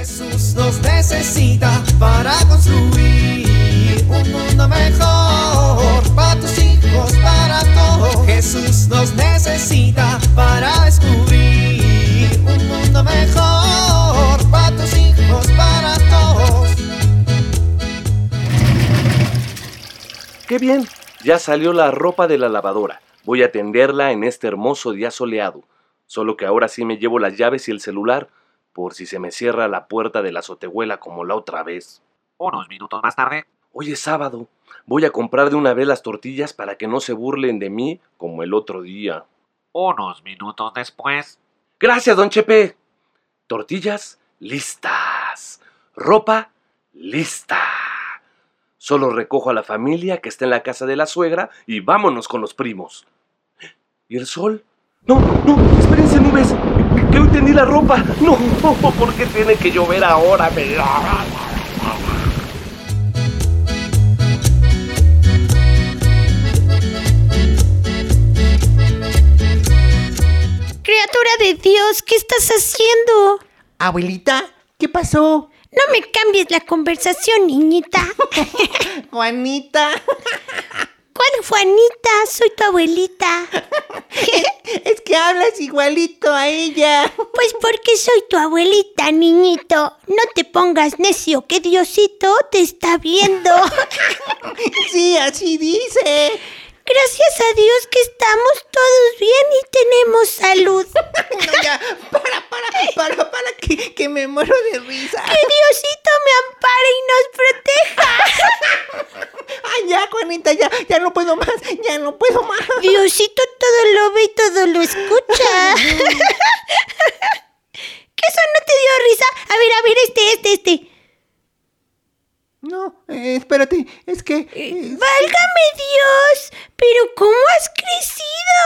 Jesús nos necesita para construir un mundo mejor para tus hijos, para todos. Jesús nos necesita para descubrir un mundo mejor para tus hijos, para todos. ¡Qué bien! Ya salió la ropa de la lavadora. Voy a tenderla en este hermoso día soleado. Solo que ahora sí me llevo las llaves y el celular, por si se me cierra la puerta de la azotehuela como la otra vez. Unos minutos más tarde. Hoy es sábado. Voy a comprar de una vez las tortillas para que no se burlen de mí como el otro día. Unos minutos después. Gracias, don Chepe. Tortillas listas. Ropa lista. Solo recojo a la familia que está en la casa de la suegra y vámonos con los primos. ¿Y el sol? No, no, espérense nubes. Que hoy tendí la ropa. No, ¿por qué tiene que llover ahora? Criatura de Dios, ¿qué estás haciendo? Abuelita, ¿qué pasó? No me cambies la conversación, niñita. Juanita. ¿Cuál Juanita? Soy tu abuelita. es que hablas igualito a ella. Pues porque soy tu abuelita, niñito. No te pongas necio, que Diosito te está viendo. sí, así dice. Gracias a Dios que estamos todos bien y tenemos salud. no, ya, para, para, para, para, que, que, me muero de risa. Que Diosito me ampare y nos proteja. Ya, ya no puedo más, ya no puedo más. Diosito todo lo ve y todo lo escucha. ¿Qué eso no te dio risa? A ver, a ver, este, este, este. No, eh, espérate, es que... Eh, ¡Válgame Dios! ¿Pero cómo has crecido?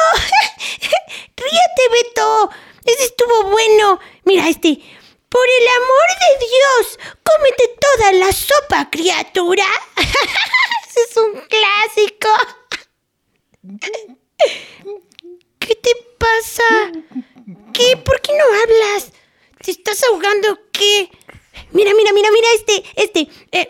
¡Ríete, Beto! Ese estuvo bueno. Mira este. Por el amor de Dios, cómete toda la sopa, criatura. Es un clásico. ¿Qué te pasa? ¿Qué? ¿Por qué no hablas? ¿Te estás ahogando qué? Mira, mira, mira, mira este, este. Eh,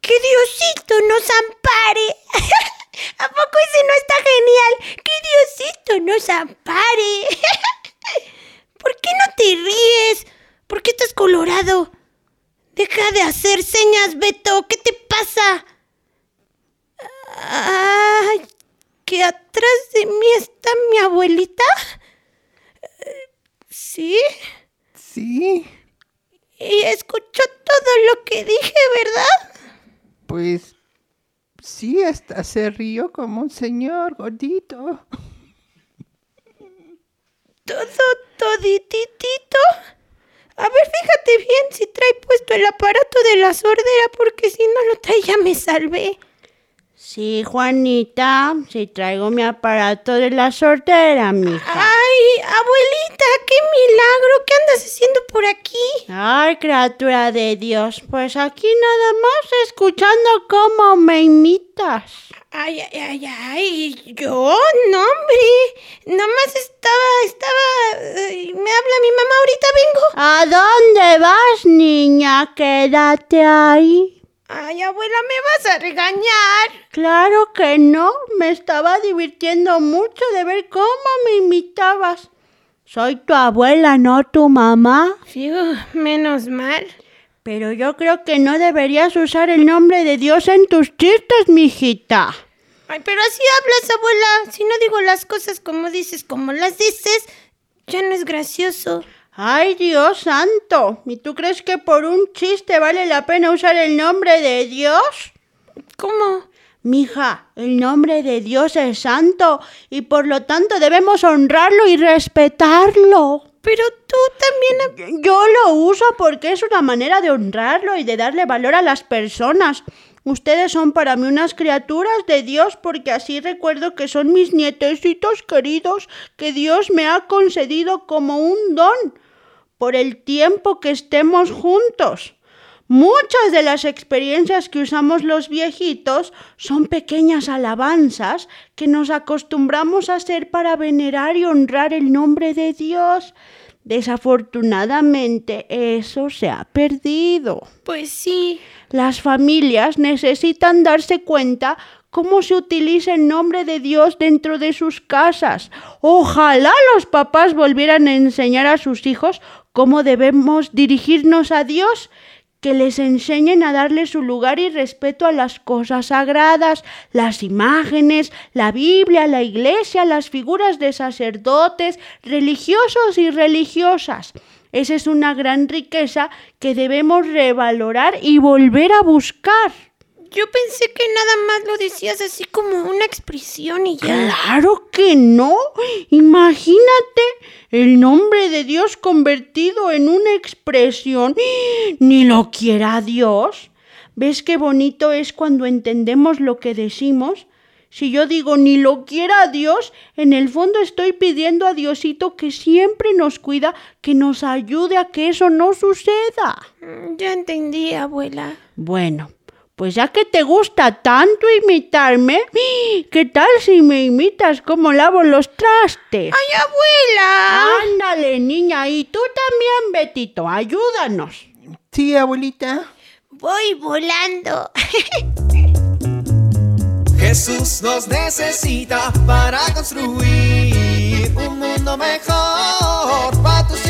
que Diosito nos ampare. ¿A poco ese no está genial? Que Diosito nos ampare. ¿Por qué no te ríes? ¿Por qué estás colorado? Deja de hacer señas, Beto. ¿Qué te pasa? Ay, que atrás de mí está mi abuelita. ¿Sí? Sí. Y escuchó todo lo que dije, ¿verdad? Pues sí, hasta se rió como un señor gordito. ¿Todo todititito? A ver, fíjate bien si trae puesto el aparato de la sordera, porque si no lo trae ya me salvé. Sí, Juanita, sí traigo mi aparato de la sordera, mija. Ay, abuelita, qué milagro, ¿qué andas haciendo por aquí? Ay, criatura de Dios, pues aquí nada más escuchando cómo me imitas. Ay, ay, ay, ay, yo, no, hombre, nomás estaba, estaba, me habla mi mamá, ahorita vengo. ¿A dónde vas, niña? Quédate ahí. Ay, abuela, ¿me vas a regañar? Claro que no. Me estaba divirtiendo mucho de ver cómo me imitabas. Soy tu abuela, no tu mamá. Fiu, menos mal. Pero yo creo que no deberías usar el nombre de Dios en tus chistes, mijita. Ay, pero así hablas, abuela. Si no digo las cosas como dices, como las dices, ya no es gracioso. ¡Ay, Dios santo! ¿Y tú crees que por un chiste vale la pena usar el nombre de Dios? ¿Cómo? Mija, el nombre de Dios es santo y por lo tanto debemos honrarlo y respetarlo. Pero tú también... Yo lo uso porque es una manera de honrarlo y de darle valor a las personas. Ustedes son para mí unas criaturas de Dios porque así recuerdo que son mis nietecitos queridos que Dios me ha concedido como un don por el tiempo que estemos juntos. Muchas de las experiencias que usamos los viejitos son pequeñas alabanzas que nos acostumbramos a hacer para venerar y honrar el nombre de Dios. Desafortunadamente, eso se ha perdido. Pues sí. Las familias necesitan darse cuenta cómo se utiliza el nombre de Dios dentro de sus casas. Ojalá los papás volvieran a enseñar a sus hijos cómo debemos dirigirnos a Dios que les enseñen a darle su lugar y respeto a las cosas sagradas, las imágenes, la Biblia, la iglesia, las figuras de sacerdotes, religiosos y religiosas. Esa es una gran riqueza que debemos revalorar y volver a buscar. Yo pensé que nada más lo decías así como una expresión y ya. Claro que no. Imagínate el nombre de Dios convertido en una expresión. Ni lo quiera Dios. ¿Ves qué bonito es cuando entendemos lo que decimos? Si yo digo ni lo quiera Dios, en el fondo estoy pidiendo a Diosito que siempre nos cuida, que nos ayude a que eso no suceda. Mm, Ya entendí, abuela. Bueno, pues ya que te gusta tanto imitarme, ¿qué tal si me imitas cómo lavo los trastes? ¡Ay, abuela! Ándale, niña, y tú también, Betito, ayúdanos. Sí, abuelita. Voy volando. Jesús nos necesita para construir un mundo mejor para tus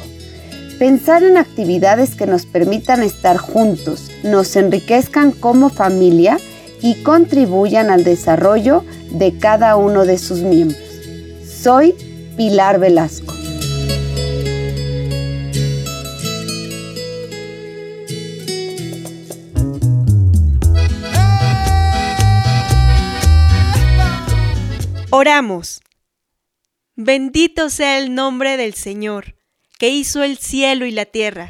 Pensar en actividades que nos permitan estar juntos, nos enriquezcan como familia y contribuyan al desarrollo de cada uno de sus miembros. Soy Pilar Velasco. Oramos. Bendito sea el nombre del Señor, que hizo el cielo y la tierra.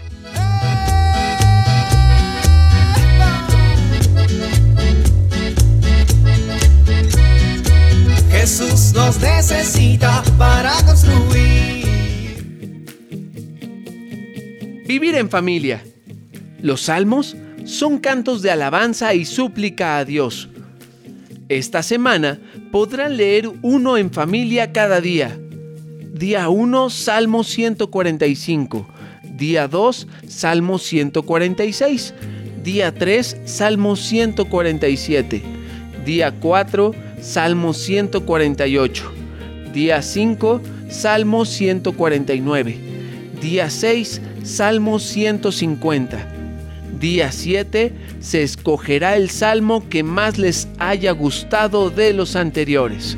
Jesús nos necesita para construir. Vivir en familia. Los salmos son cantos de alabanza y súplica a Dios. Esta semana podrán leer uno en familia cada día. Día 1, Salmo 145. Día 2, Salmo 146. Día 3, Salmo 147. Día 4, Salmo 148. Día 5, Salmo 149. Día 6, Salmo 150. Día 7 se escogerá el salmo que más les haya gustado de los anteriores.